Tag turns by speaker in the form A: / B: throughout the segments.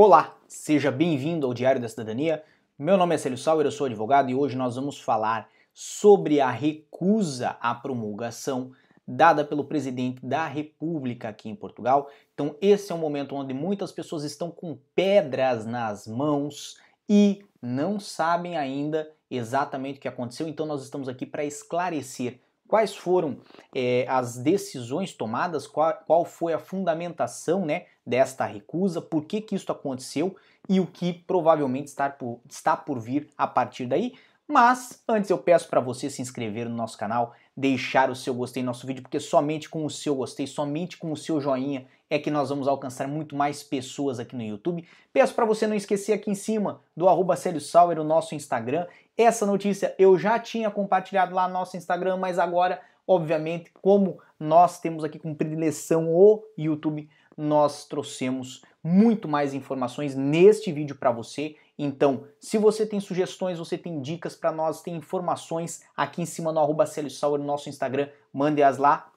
A: Olá, seja bem-vindo ao Diário da Cidadania. Meu nome é Célio Sauer, eu sou advogado e hoje nós vamos falar sobre a recusa à promulgação dada pelo presidente da República aqui em Portugal. Então, esse é um momento onde muitas pessoas estão com pedras nas mãos e não sabem ainda exatamente o que aconteceu. Então, nós estamos aqui para esclarecer quais foram é, as decisões tomadas, qual, qual, foi a fundamentação né, desta recusa, por que, que isso aconteceu e o que provavelmente está por, está por vir a partir daí. Mas antes eu peço para você se inscrever no nosso canal, deixar o seu gostei no nosso vídeo, porque somente com o seu gostei, somente com o seu joinha é que nós vamos alcançar muito mais pessoas aqui no YouTube. Peço para você não esquecer aqui em cima do arroba Sauer, o nosso Instagram. Essa notícia eu já tinha compartilhado lá no nosso Instagram, mas agora, obviamente, como nós temos aqui com predileção o YouTube, nós trouxemos muito mais informações neste vídeo para você. Então, se você tem sugestões, você tem dicas para nós, tem informações aqui em cima no arroba no nosso Instagram, mande-as lá.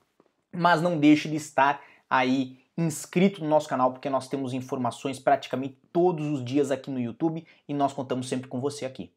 A: Mas não deixe de estar aí inscrito no nosso canal, porque nós temos informações praticamente todos os dias aqui no YouTube e nós contamos sempre com você aqui.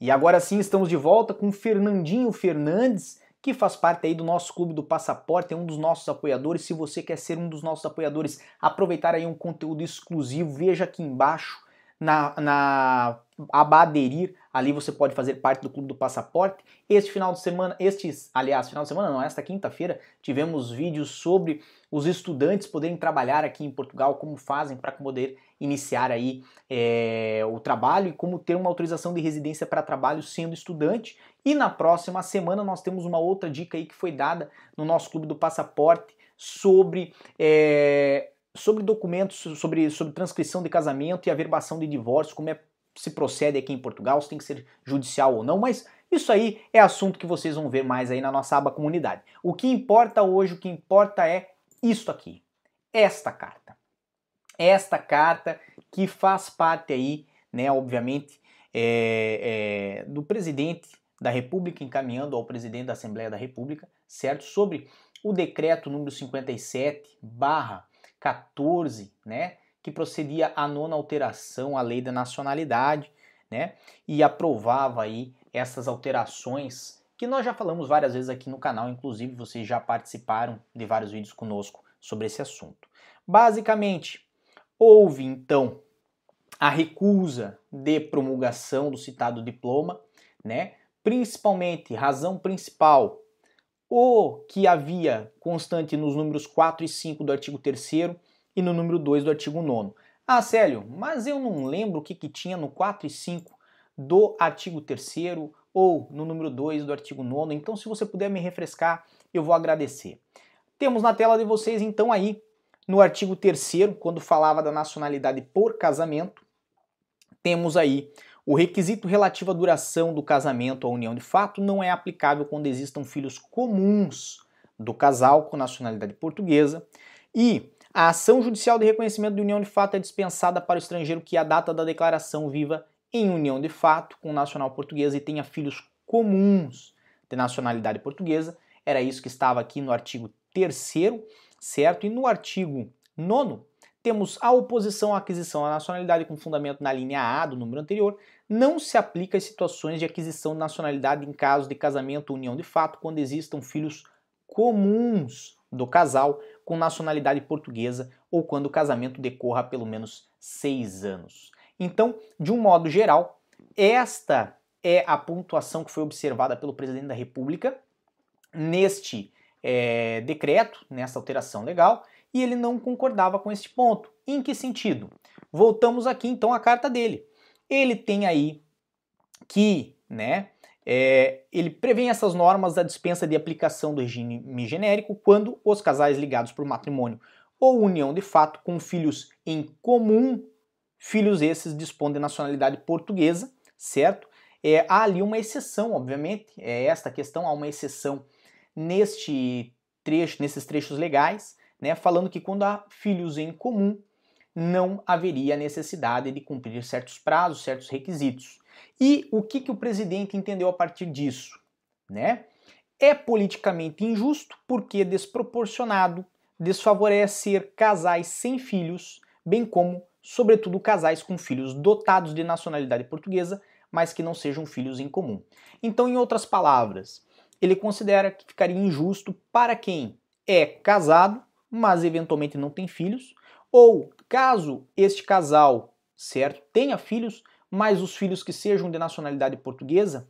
A: E agora sim estamos de volta com Fernandinho Fernandes, que faz parte aí do nosso clube do passaporte, é um dos nossos apoiadores. Se você quer ser um dos nossos apoiadores, aproveitar aí um conteúdo exclusivo, veja aqui embaixo na, na aba aderir, ali você pode fazer parte do Clube do Passaporte. Este final de semana, estes, aliás, final de semana não, esta quinta-feira, tivemos vídeos sobre os estudantes poderem trabalhar aqui em Portugal, como fazem para poder iniciar aí é, o trabalho e como ter uma autorização de residência para trabalho sendo estudante. E na próxima semana nós temos uma outra dica aí que foi dada no nosso Clube do Passaporte sobre é, sobre documentos, sobre, sobre transcrição de casamento e averbação de divórcio, como é se procede aqui em Portugal, se tem que ser judicial ou não, mas isso aí é assunto que vocês vão ver mais aí na nossa aba comunidade. O que importa hoje, o que importa é isto aqui, esta carta. Esta carta que faz parte aí, né, obviamente, é, é, do presidente da República encaminhando ao presidente da Assembleia da República, certo? Sobre o decreto número 57 barra 14, né, que procedia à nona alteração à lei da nacionalidade, né, e aprovava aí essas alterações que nós já falamos várias vezes aqui no canal, inclusive vocês já participaram de vários vídeos conosco sobre esse assunto. Basicamente, houve então a recusa de promulgação do citado diploma, né? Principalmente, razão principal, o que havia constante nos números 4 e 5 do artigo 3 e no número 2 do artigo 9. Ah, Célio, mas eu não lembro o que, que tinha no 4 e 5 do artigo 3 ou no número 2 do artigo 9, então se você puder me refrescar, eu vou agradecer. Temos na tela de vocês então aí no artigo 3 quando falava da nacionalidade por casamento, temos aí o requisito relativo à duração do casamento ou união de fato não é aplicável quando existam filhos comuns do casal com nacionalidade portuguesa e a ação judicial de reconhecimento de união de fato é dispensada para o estrangeiro que a data da declaração viva em união de fato com nacional portuguesa e tenha filhos comuns de nacionalidade portuguesa. Era isso que estava aqui no artigo 3 certo? E no artigo 9 temos a oposição à aquisição da nacionalidade com fundamento na linha A do número anterior, não se aplica às situações de aquisição de nacionalidade em caso de casamento ou união de fato, quando existam filhos comuns do casal com nacionalidade portuguesa ou quando o casamento decorra pelo menos seis anos. Então, de um modo geral, esta é a pontuação que foi observada pelo presidente da República neste é, decreto, nessa alteração legal, e ele não concordava com este ponto. Em que sentido? Voltamos aqui então à carta dele. Ele tem aí que, né, é, ele prevê essas normas da dispensa de aplicação do regime genérico quando os casais ligados por matrimônio ou união de fato com filhos em comum, filhos esses dispõem de nacionalidade portuguesa, certo? É, há ali uma exceção, obviamente, é esta questão, há uma exceção neste trecho, nesses trechos legais, né, falando que quando há filhos em comum, não haveria necessidade de cumprir certos prazos, certos requisitos. E o que, que o presidente entendeu a partir disso? Né? é politicamente injusto porque é desproporcionado desfavorecer casais sem filhos, bem como, sobretudo, casais com filhos dotados de nacionalidade portuguesa, mas que não sejam filhos em comum. Então, em outras palavras, ele considera que ficaria injusto para quem é casado, mas eventualmente não tem filhos, ou caso este casal, certo, tenha filhos, mas os filhos que sejam de nacionalidade portuguesa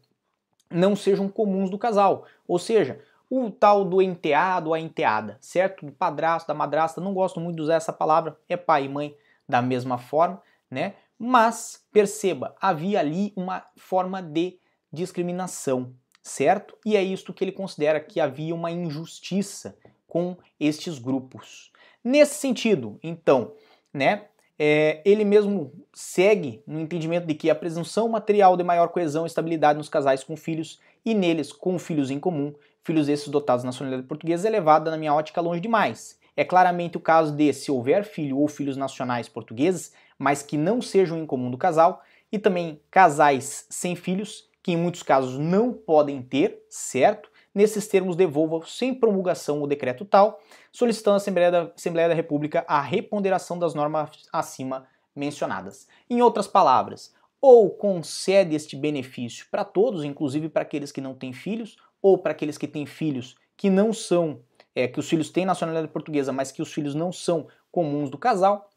A: não sejam comuns do casal. Ou seja, o tal do enteado, a enteada, certo? Do padrasto, da madrasta, não gosto muito de usar essa palavra, é pai e mãe da mesma forma, né? Mas perceba, havia ali uma forma de discriminação, certo? E é isto que ele considera que havia uma injustiça com estes grupos. Nesse sentido, então, né, é, ele mesmo segue no entendimento de que a presunção material de maior coesão e estabilidade nos casais com filhos e neles com filhos em comum, filhos esses dotados de nacionalidade portuguesa, é elevada na minha ótica longe demais. É claramente o caso de se houver filho ou filhos nacionais portugueses, mas que não sejam em comum do casal, e também casais sem filhos, que em muitos casos não podem ter, certo? Nesses termos, devolva sem promulgação o decreto tal, solicitando à Assembleia da, Assembleia da República a reponderação das normas acima mencionadas. Em outras palavras, ou concede este benefício para todos, inclusive para aqueles que não têm filhos, ou para aqueles que têm filhos que não são, é, que os filhos têm nacionalidade portuguesa, mas que os filhos não são comuns do casal,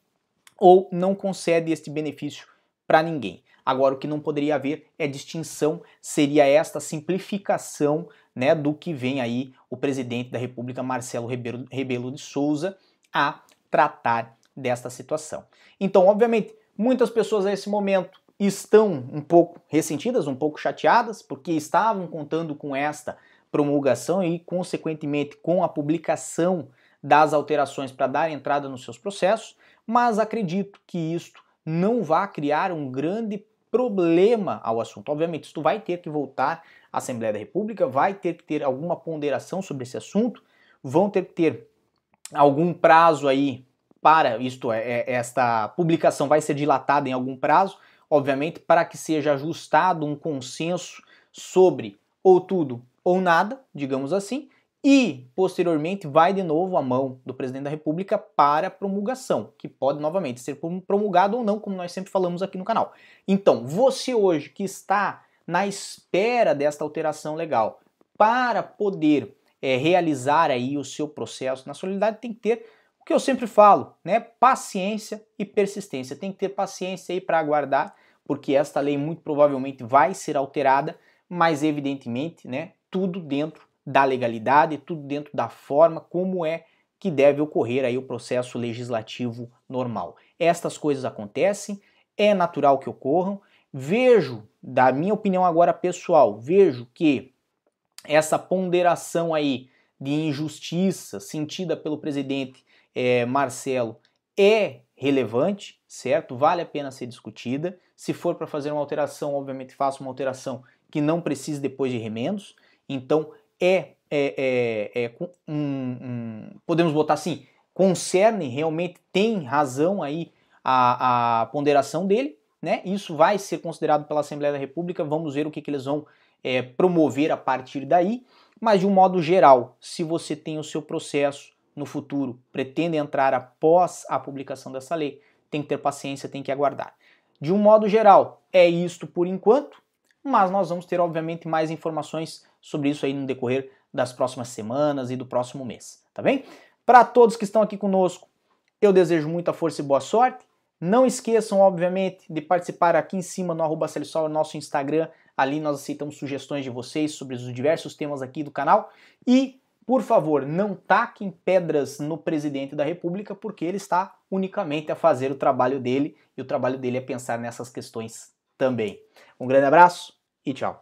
A: ou não concede este benefício para ninguém. Agora, o que não poderia haver é distinção, seria esta simplificação né, do que vem aí o presidente da República, Marcelo Rebelo de Souza, a tratar desta situação. Então, obviamente, muitas pessoas a esse momento estão um pouco ressentidas, um pouco chateadas, porque estavam contando com esta promulgação e, consequentemente, com a publicação das alterações para dar entrada nos seus processos, mas acredito que isto não vai criar um grande problema ao assunto. Obviamente, isso vai ter que voltar à Assembleia da República, vai ter que ter alguma ponderação sobre esse assunto, vão ter que ter algum prazo aí para isto é, é, esta publicação vai ser dilatada em algum prazo, obviamente, para que seja ajustado um consenso sobre ou tudo ou nada, digamos assim, e posteriormente vai de novo a mão do presidente da República para promulgação, que pode novamente ser promulgado ou não, como nós sempre falamos aqui no canal. Então, você hoje que está na espera desta alteração legal para poder é, realizar aí o seu processo na solidariedade tem que ter o que eu sempre falo, né? Paciência e persistência. Tem que ter paciência aí para aguardar, porque esta lei muito provavelmente vai ser alterada, mas evidentemente, né? Tudo dentro da legalidade, tudo dentro da forma como é que deve ocorrer aí o processo legislativo normal. Estas coisas acontecem, é natural que ocorram. Vejo, da minha opinião agora pessoal, vejo que essa ponderação aí de injustiça sentida pelo presidente é, Marcelo é relevante, certo? Vale a pena ser discutida. Se for para fazer uma alteração, obviamente faça uma alteração que não precise depois de remendos. Então, é, é, é, é um, um, podemos botar assim, concerne realmente, tem razão aí a, a, ponderação dele, né? Isso vai ser considerado pela Assembleia da República, vamos ver o que, que eles vão é, promover a partir daí, mas de um modo geral, se você tem o seu processo no futuro, pretende entrar após a publicação dessa lei, tem que ter paciência, tem que aguardar. De um modo geral, é isto por enquanto, mas nós vamos ter, obviamente, mais informações sobre isso aí no decorrer das próximas semanas e do próximo mês, tá bem? Para todos que estão aqui conosco, eu desejo muita força e boa sorte. Não esqueçam, obviamente, de participar aqui em cima no arroba Celisol, nosso Instagram. Ali nós aceitamos sugestões de vocês sobre os diversos temas aqui do canal. E, por favor, não taquem pedras no presidente da República, porque ele está unicamente a fazer o trabalho dele e o trabalho dele é pensar nessas questões também. Um grande abraço e tchau.